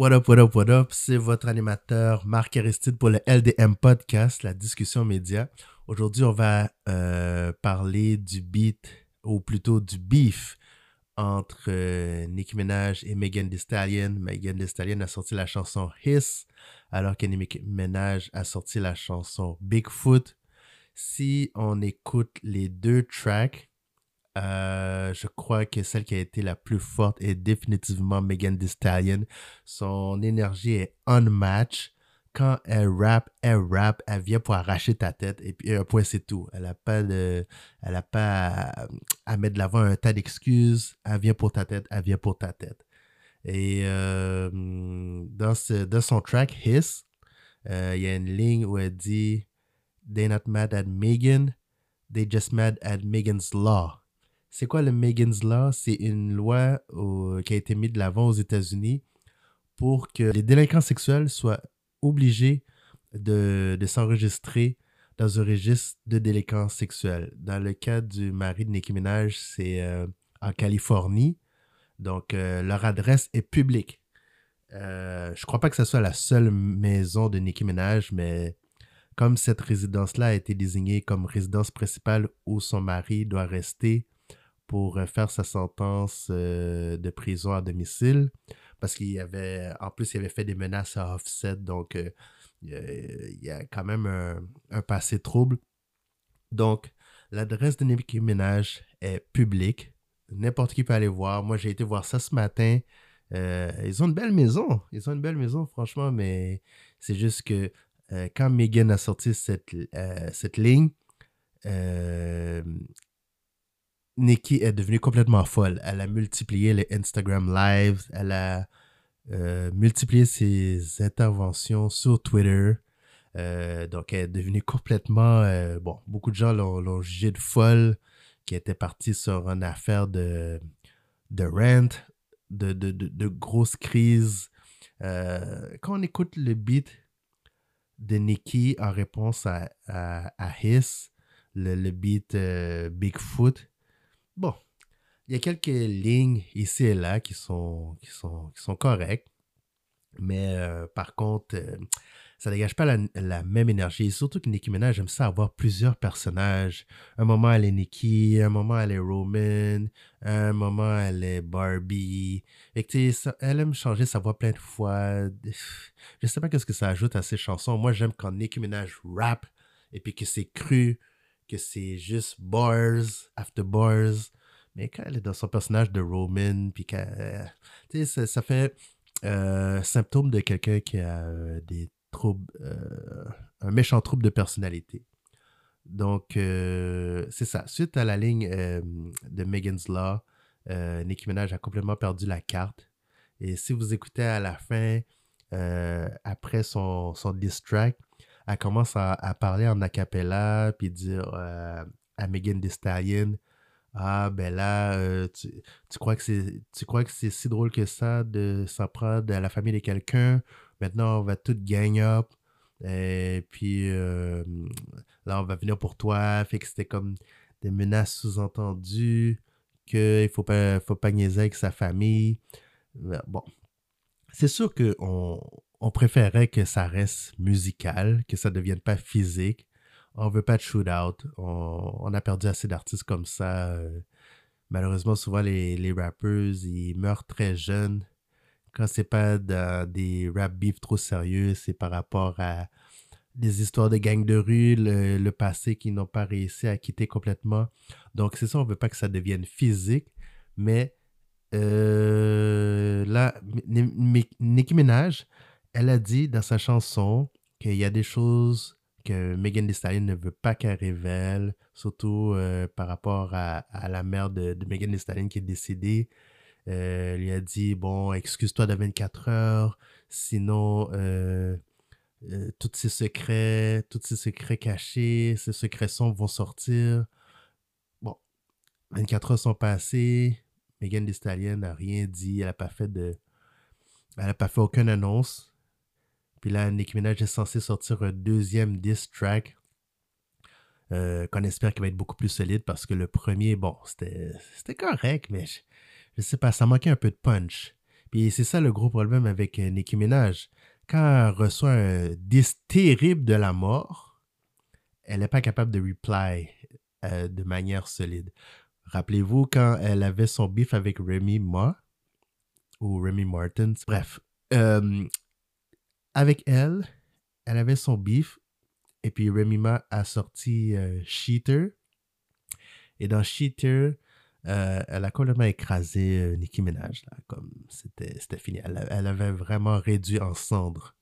What up, what up, what up? C'est votre animateur Marc Aristide pour le LDM Podcast, la discussion média. Aujourd'hui, on va euh, parler du beat, ou plutôt du beef entre euh, Nicki Minaj et Megan Thee Stallion. Megan Thee Stallion a sorti la chanson Hiss, alors que Nicki Minaj a sorti la chanson Bigfoot. Si on écoute les deux tracks, euh, je crois que celle qui a été la plus forte est définitivement Megan Thee Stallion. Son énergie est unmatched. Quand elle rappe, elle rappe, elle vient pour arracher ta tête et puis un point c'est tout. Elle n'a pas de, elle a pas à, mettre de l'avant un tas d'excuses. Elle vient pour ta tête, elle vient pour ta tête. Et euh, dans, son track Hiss, euh, il y a une ligne où elle dit They're not mad at Megan, they just mad at Megan's law. C'est quoi le Megan's Law? C'est une loi qui a été mise de l'avant aux États-Unis pour que les délinquants sexuels soient obligés de, s'enregistrer dans un registre de délinquants sexuels. Dans le cas du mari de Nicki Minaj, c'est euh, en Californie. Donc, euh, leur adresse est publique. Euh, je ne crois pas que ce soit la seule maison de Nicki Minaj, mais comme cette résidence-là a été désignée comme résidence principale où son mari doit rester pour euh, faire sa sentence euh, de prison à domicile parce qu'il avait, en plus, il avait fait des menaces à Offset, donc euh, il y a quand même un, passé trouble. Donc, l'adresse de Nicki Minaj est publique. N'importe qui peut aller voir. Moi, j'ai été voir ça ce matin. ils ont une belle maison. Ils ont une belle maison, franchement, mais c'est juste que quand Megan a sorti cette, cette ligne, Nikki est devenue complètement folle. Elle a multiplié les Instagram Lives, elle a euh, multiplié ses interventions sur Twitter. Euh, donc, elle est devenue complètement. Euh, bon, beaucoup de gens l'ont jugée de folle, qui était partie sur une affaire de, de rent, de, de, de, grosses quand on écoute le beat de Nikki en réponse à, à, Hiss, le, le beat Bigfoot, Bon, il y a quelques lignes ici et là qui sont, correctes. Mais euh, par contre, ça euh, ça dégage pas la, même énergie. Surtout que Nicki Minaj aime ça avoir plusieurs personnages. Un moment, elle est Nicki, un moment, elle est Roman, un moment, elle est Barbie. Et que, elle aime changer sa voix plein de fois. Je sais pas qu'est-ce que ça ajoute à ses chansons. Moi, j'aime quand Nicki Minaj rap et puis que c'est cru que c'est juste bars after bars. Mais quand elle est dans son personnage de Roman, puis qu'elle. tu sais, ça, fait euh, symptôme de quelqu'un qui a euh, des troubles. Euh, un méchant trouble de personnalité. Donc, c'est ça. Suite à la ligne de Megan's Law, Nicki Minaj a complètement perdu la carte. Et si vous écoutez à la fin, après son, son diss elle commence à, parler en acapella, puis dire euh, à Megan Thee Ah, ben là, euh, tu, crois que c'est, tu crois que c'est si drôle que ça de s'en prendre à la famille de quelqu'un? Maintenant, on va tout gang up. Et puis euh, là, on va venir pour toi. Fait que c'était comme des menaces sous-entendues, qu'il ne faut pas, faut pas niaiser avec sa famille. Bon, c'est sûr qu'on on préférait que ça reste musical, que ça ne devienne pas physique. On veut pas de shootout. On, on a perdu assez d'artistes comme ça. Euh. malheureusement, souvent, les, les rappers, ils meurent très jeunes. Quand c'est pas des rap beefs trop sérieux, c'est par rapport à des histoires de gangs de rue, le, passé qui n'ont pas réussi à quitter complètement. Donc, c'est ça, on veut pas que ça devienne physique, mais euh, là, Nicki Minaj, elle a dit dans sa chanson qu'il y a des choses que Megan Thee ne veut pas qu'elle révèle, surtout euh, par rapport à, la mère de, Megan Thee Stallion qui est décédée. Euh, elle lui a dit, bon, excuse-toi de 24 heures, sinon euh, tous ces secrets, tous ces secrets cachés, ces secrets sombres vont sortir. Bon, 24 heures sont passées, Megan Thee n'a rien dit, elle n'a pas fait de... Elle n'a pas fait aucune annonce. Puis là, Nicki Minaj est censé sortir un deuxième diss track euh, qu'on espère qu'il va être beaucoup plus solide parce que le premier, bon, c'était correct, mais je, sais pas, ça manquait un peu de punch. Puis c'est ça le gros problème avec euh, Nicki Minaj. Quand elle reçoit un disque terrible de la mort, elle n'est pas capable de reply euh, de manière solide. Rappelez-vous quand elle avait son beef avec Remy Ma ou Remy Martin. Bref, avec elle, elle avait son beef et puis Remy Ma a sorti Cheater. Et dans Cheater, euh, elle a complètement écrasé euh, Nicki Minaj. Là, comme c'était, fini. Elle, avait vraiment réduit en cendres.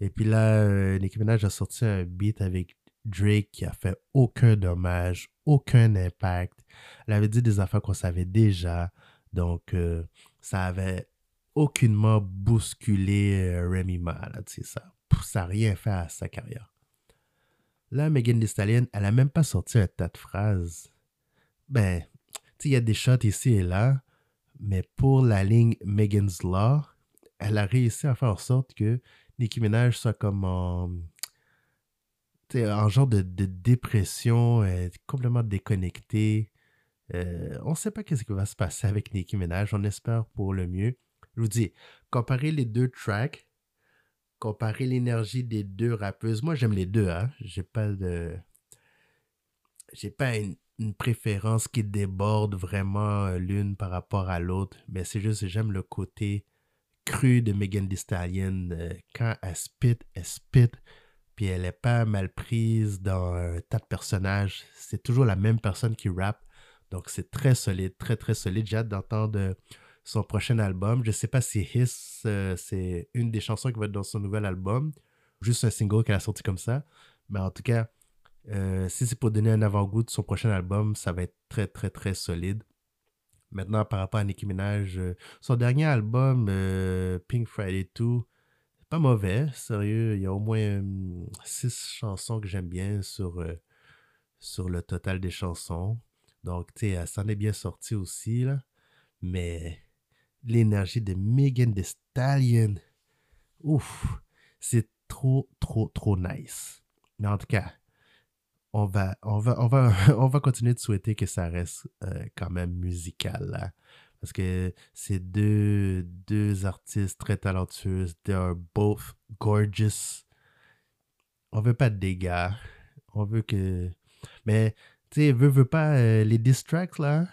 Et puis là, euh, Nicki Minaj a sorti un beat avec Drake qui a fait aucun dommage, aucun impact. Elle avait dit des affaires qu'on savait déjà. Donc, ça avait aucunement bousculé Remy Ma. ça n'a rien fait à sa carrière. Là, Megan Thee elle n'a même pas sorti un tas de phrases. Ben, il y a des shots ici et là, mais pour la ligne Megan's Law, elle a réussi à faire en sorte que Nicki Minaj soit comme en, en genre de, dépression, complètement déconnectée. Euh, on ne sait pas qu'est-ce qui va se passer avec Nicki Minaj. On espère pour le mieux. Je vous dis, comparer les deux tracks, comparer l'énergie des deux rappeuses. Moi, j'aime les deux. Hein. J'ai pas de. J'ai pas une, préférence qui déborde vraiment euh, l'une par rapport à l'autre, mais c'est juste j'aime le côté cru de Megan Thee Stallion. Quand elle spit, elle spit, puis elle n'est pas mal prise dans un tas de personnages. C'est toujours la même personne qui rappe, donc c'est très solide, très très solide. J'ai hâte d'entendre euh, son prochain album. Je ne sais pas si Hiss, c'est une des chansons qui va être dans son nouvel album, juste un single qu'elle a sorti comme ça, mais en tout cas, euh, si c'est pour donner un avant-goût de son prochain album, ça va être très, très, très solide. Maintenant, par rapport à Nicki Minaj, euh, son dernier album, euh, Pink Friday 2, c'est pas mauvais, sérieux. Il y a au moins six chansons que j'aime bien sur, sur le total des chansons. Donc, tu sais, elle s'en est bien sortie aussi, là. Mais l'énergie de Megan Thee Stallion, ouf, c'est trop, trop, trop nice. Mais en tout cas, on va, on va, on va, on va continuer de souhaiter que ça reste euh, quand même musical. Parce que c'est deux, deux artistes très talentueux. They are both gorgeous. On veut pas de dégâts. On veut que. Mais, tu sais, veut, veut pas euh, les distracts, là.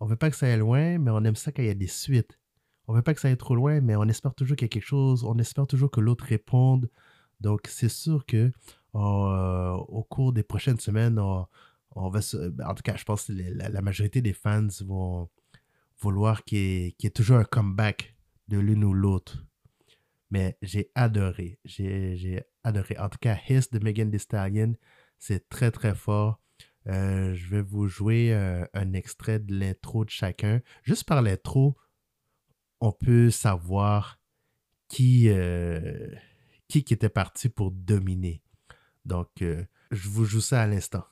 On veut pas que ça aille loin, mais on aime ça quand il y a des suites. On veut pas que ça aille trop loin, mais on espère toujours qu'il y a quelque chose. On espère toujours que l'autre réponde. Donc, c'est sûr que euh, au cours des prochaines semaines, ben, en tout cas, je pense que la, majorité des fans vont vouloir qu'il y, ait toujours un comeback de l'une ou l'autre. Mais j'ai adoré. J'ai adoré. En tout cas, Hiss de Megan Thee Stallion, c'est très très fort. Euh, je vais vous jouer euh, un extrait de l'intro de chacun. Juste par l'intro, on peut savoir qui, qui, qui était parti pour dominer. Donc, euh, je vous joue ça à l'instant.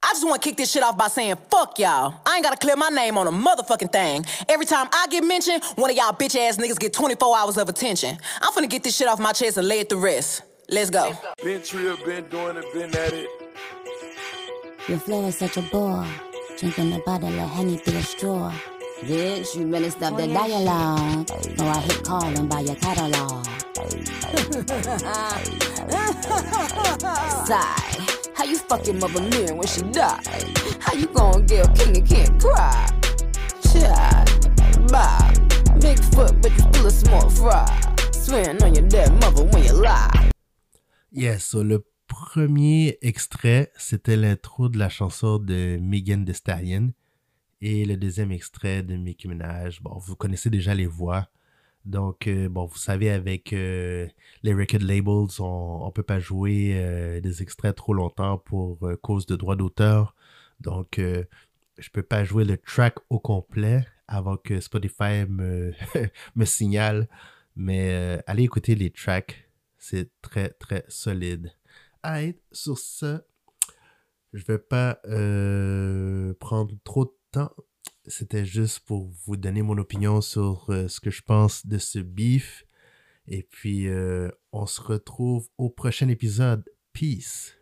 I just want to kick this shit off by saying, fuck y'all. I ain't got to clear my name on a motherfucking thing. Every time I get mentioned, one of y'all bitch ass niggas get 24 hours of attention. I'm finna get this shit off my chest and lay it to rest. Let's go. Been trill, been doing it, been at it. Your flow is such a bore. Drinking the bottle of honey through a straw. Bitch, you better stop that dialogue. Or I hit calling by your catalog. Sigh. How you fucking mother mirror when she die? How you gonna get a king and can't cry? Child, bye. Bigfoot, but you still a small fry. Swearing on your dead mother when you lie. Yes, so le premier extrait, c'était l'intro de la chanson de Megan Thee Stallion. Et le deuxième extrait de Mickey Minaj, bon, vous connaissez déjà les voix. Donc, euh, bon, vous savez, avec euh, les record labels, on ne peut pas jouer euh, des extraits trop longtemps pour cause de droit d'auteur. Donc, je ne peux pas jouer le track au complet avant que Spotify me, me signale. Mais allez écouter les tracks. C'est très, très solide. Allez, sur ce, je vais pas prendre trop de temps. C'était juste pour vous donner mon opinion sur euh, ce que je pense de ce beef. Et puis, euh, on se retrouve au prochain épisode. Peace.